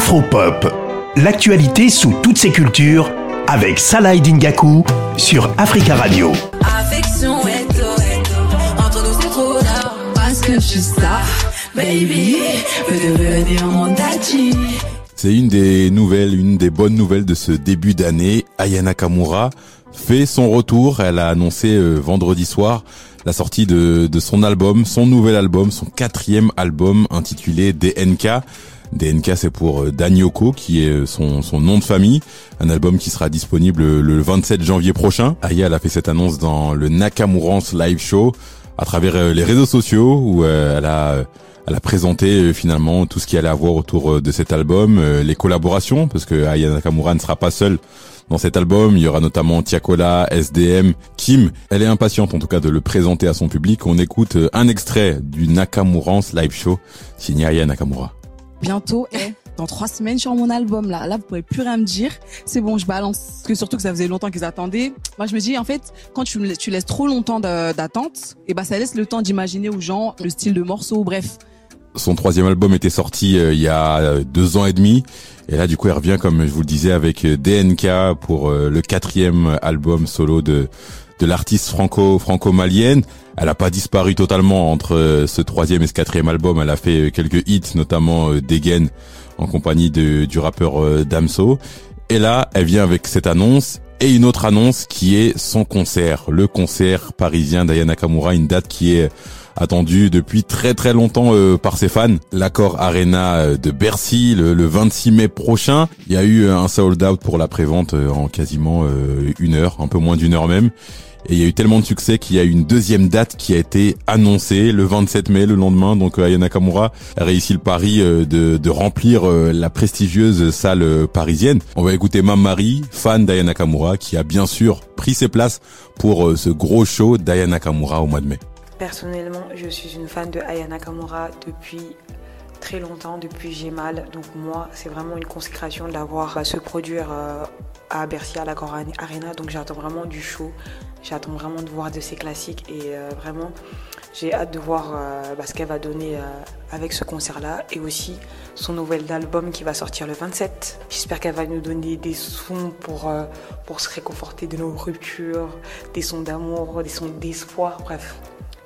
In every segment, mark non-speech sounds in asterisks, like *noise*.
Afropop, l'actualité sous toutes ses cultures avec Salah Dingaku sur Africa Radio. Affection entre nous c'est trop parce que je suis ça, baby, veux devenir mon daddy. C'est une des nouvelles, une des bonnes nouvelles de ce début d'année. Ayana Kamura fait son retour. Elle a annoncé euh, vendredi soir la sortie de, de son album, son nouvel album, son quatrième album intitulé DNK. DNK c'est pour euh, Danyoko qui est euh, son, son nom de famille, un album qui sera disponible le 27 janvier prochain. Aya elle a fait cette annonce dans le Nakamurance Live Show à travers les réseaux sociaux où elle a elle a présenté euh, finalement tout ce qui allait avoir autour euh, de cet album, euh, les collaborations, parce que Aya Nakamura ne sera pas seule dans cet album. Il y aura notamment Tiakola, SDM, Kim. Elle est impatiente en tout cas de le présenter à son public. On écoute un extrait du Nakamurance live show signé Aya Nakamura. Bientôt, et *laughs* dans trois semaines sur mon album là. Là, vous pouvez plus rien me dire. C'est bon, je balance. Parce que surtout que ça faisait longtemps qu'ils attendaient. Moi, je me dis en fait, quand tu, tu laisses trop longtemps d'attente, et eh ben ça laisse le temps d'imaginer aux gens le style de morceau. Bref, son troisième album était sorti euh, il y a euh, deux ans et demi. Et là, du coup, elle revient, comme je vous le disais, avec euh, DNK pour le quatrième album solo de de l'artiste franco franco-malienne. Elle a pas disparu totalement entre ce troisième et ce quatrième album. Elle a fait quelques hits, notamment Degen en compagnie de, du rappeur Damso. Et là, elle vient avec cette annonce et une autre annonce qui est son concert, le concert parisien d'Ayana Kamura, une date qui est attendu depuis très très longtemps euh, par ses fans. L'accord Arena euh, de Bercy le, 26 mai prochain. Il y a eu un sold out pour la prévente euh, en quasiment une heure, un peu moins d'une heure même. Et il y a eu tellement de succès qu'il y a eu une deuxième date qui a été annoncée le 27 mai, le lendemain. Donc Ayana Kamura a réussi le pari de, remplir la prestigieuse salle parisienne. On va écouter Marie, fan d'Ayana Kamura, qui a bien sûr pris ses places pour ce gros show d'Ayana Kamura au mois de mai. Personnellement, je suis une fan de Aya Nakamura depuis très longtemps, depuis J'ai mal. Donc moi, c'est vraiment une consécration d'avoir à se produire euh, à Bercy, à la Arena. Donc j'attends vraiment du show. J'attends vraiment de voir de ses classiques et euh, vraiment, j'ai hâte de voir euh, bah, ce qu'elle va donner avec ce concert-là et aussi son nouvel album qui va sortir le 27. J'espère qu'elle va nous donner des sons pour, pour se réconforter de nos ruptures, des sons d'amour, des sons d'espoir, bref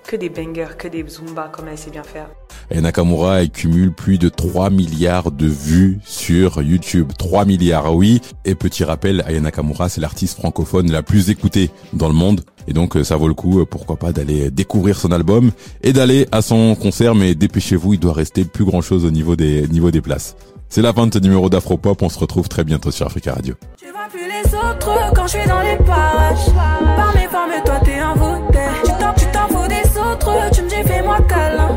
que des bangers, que des zumba comme elle sait bien faire. Et Nakamura elle cumule plus de 3 milliards de vues sur YouTube. 3 milliards, oui. Et petit rappel, Aya Nakamura, c'est l'artiste francophone la plus écoutée dans le monde. Et donc ça vaut le coup, euh, pourquoi pas, d'aller découvrir son album et d'aller à son concert. Mais dépêchez-vous, il doit rester plus grand chose au niveau des, niveau des places. C'est la fin de ce numéro d'Afropop. On se retrouve très bientôt sur Africa Radio. Tu vois plus les autres quand je suis dans les parages. Par mes formes, toi t'es fous tu me dis fais-moi câlin.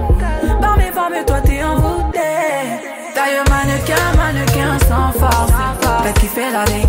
Par mes toi t'es envoûté. Taille mannequin, mannequin sans force. T'as fait la dégaine,